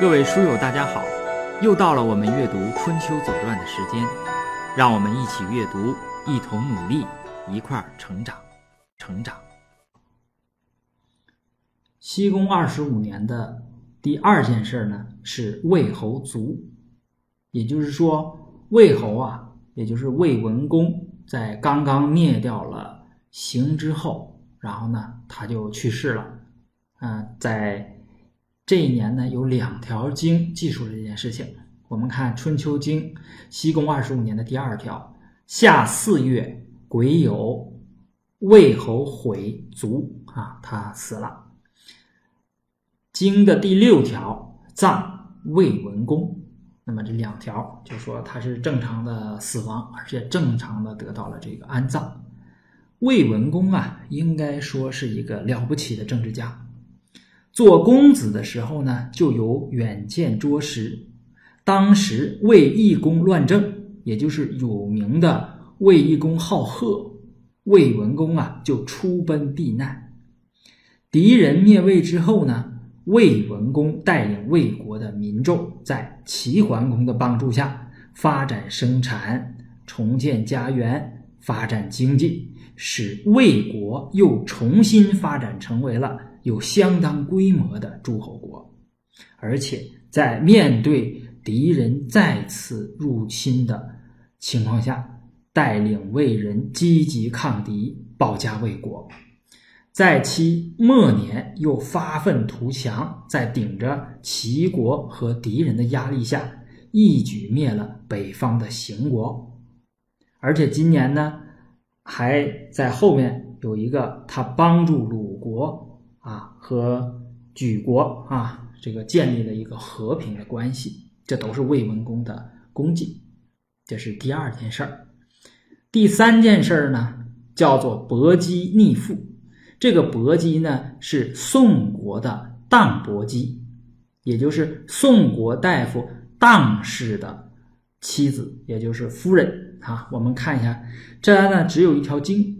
各位书友，大家好！又到了我们阅读《春秋左传》的时间，让我们一起阅读，一同努力，一块儿成长，成长。西宫二十五年的第二件事呢，是魏侯卒，也就是说，魏侯啊，也就是魏文公，在刚刚灭掉了邢之后，然后呢，他就去世了。嗯，在。这一年呢，有两条经记述了这件事情。我们看《春秋经》西宫二十五年的第二条：夏四月癸酉，魏侯悔卒啊，他死了。经的第六条葬魏文公。那么这两条就说他是正常的死亡，而且正常的得到了这个安葬。魏文公啊，应该说是一个了不起的政治家。做公子的时候呢，就有远见卓识。当时魏懿公乱政，也就是有名的魏懿公好贺，魏文公啊就出奔避难。敌人灭魏之后呢，魏文公带领魏国的民众，在齐桓公的帮助下，发展生产，重建家园，发展经济，使魏国又重新发展成为了。有相当规模的诸侯国，而且在面对敌人再次入侵的情况下，带领魏人积极抗敌，保家卫国。在其末年，又发愤图强，在顶着齐国和敌人的压力下，一举灭了北方的邢国。而且今年呢，还在后面有一个他帮助鲁国。啊，和举国啊，这个建立了一个和平的关系，这都是魏文公的功绩。这是第二件事儿。第三件事儿呢，叫做薄姬逆父。这个薄姬呢，是宋国的荡伯姬，也就是宋国大夫荡氏的妻子，也就是夫人啊。我们看一下，这呢只有一条经，《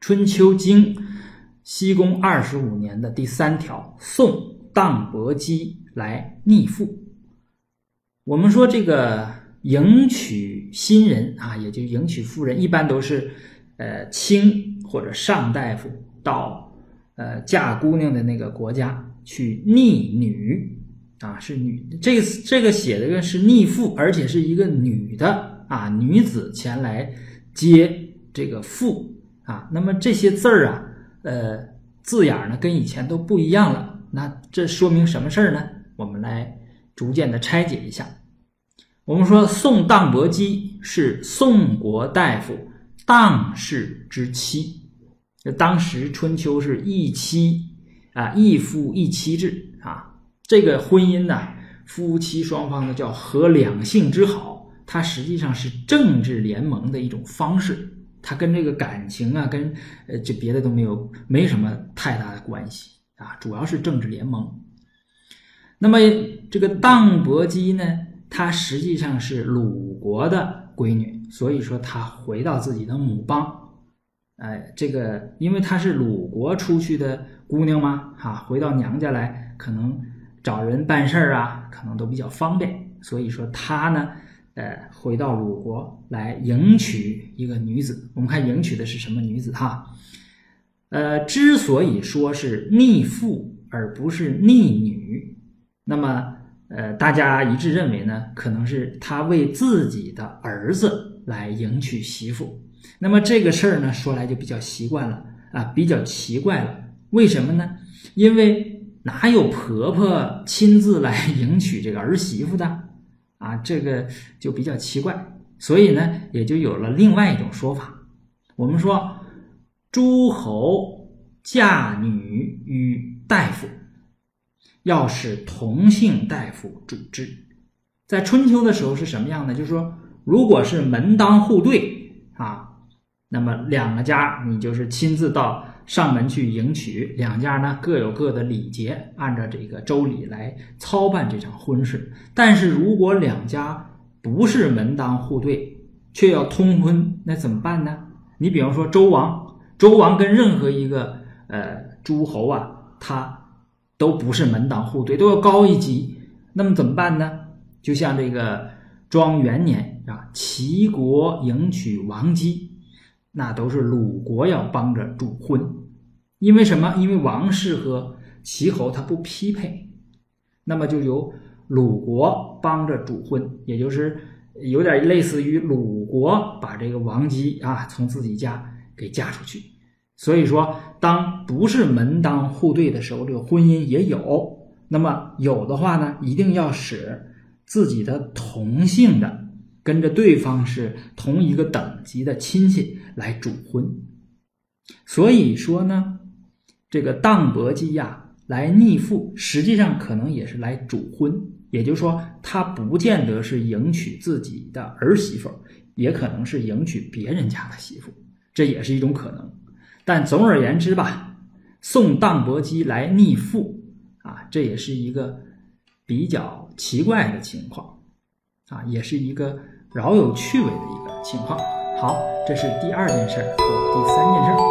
春秋经》。西宫二十五年的第三条，宋荡伯姬来逆父。我们说这个迎娶新人啊，也就迎娶夫人，一般都是呃卿或者上大夫到呃嫁姑娘的那个国家去逆女啊，是女。这个这个写的个是逆父，而且是一个女的啊，女子前来接这个父啊。那么这些字儿啊。呃，字眼呢跟以前都不一样了，那这说明什么事儿呢？我们来逐渐的拆解一下。我们说宋荡伯姬是宋国大夫荡氏之妻，这当时春秋是一妻啊，一夫一妻制啊，这个婚姻呢，夫妻双方呢叫合两性之好，它实际上是政治联盟的一种方式。它跟这个感情啊，跟呃，就别的都没有，没什么太大的关系啊，主要是政治联盟。那么这个荡伯姬呢，她实际上是鲁国的闺女，所以说她回到自己的母邦，哎，这个因为她是鲁国出去的姑娘嘛，哈，回到娘家来，可能找人办事儿啊，可能都比较方便，所以说她呢。呃，回到鲁国来迎娶一个女子。我们看迎娶的是什么女子哈？呃，之所以说是逆父而不是逆女，那么呃，大家一致认为呢，可能是他为自己的儿子来迎娶媳妇。那么这个事儿呢，说来就比较习惯了啊，比较奇怪了。为什么呢？因为哪有婆婆亲自来迎娶这个儿媳妇的？啊，这个就比较奇怪，所以呢，也就有了另外一种说法。我们说，诸侯嫁女与大夫，要使同姓大夫主之。在春秋的时候是什么样呢？就是说，如果是门当户对啊，那么两个家你就是亲自到。上门去迎娶，两家呢各有各的礼节，按照这个周礼来操办这场婚事。但是如果两家不是门当户对，却要通婚，那怎么办呢？你比方说周王，周王跟任何一个呃诸侯啊，他都不是门当户对，都要高一级。那么怎么办呢？就像这个庄元年啊，齐国迎娶王姬，那都是鲁国要帮着主婚。因为什么？因为王室和齐侯他不匹配，那么就由鲁国帮着主婚，也就是有点类似于鲁国把这个王姬啊从自己家给嫁出去。所以说，当不是门当户对的时候，这个婚姻也有。那么有的话呢，一定要使自己的同姓的跟着对方是同一个等级的亲戚来主婚。所以说呢，这个当伯姬呀来逆父，实际上可能也是来主婚。也就是说，他不见得是迎娶自己的儿媳妇，也可能是迎娶别人家的媳妇，这也是一种可能。但总而言之吧，送当伯姬来逆父。啊，这也是一个比较奇怪的情况，啊，也是一个饶有趣味的一个情况。好，这是第二件事和第三件事。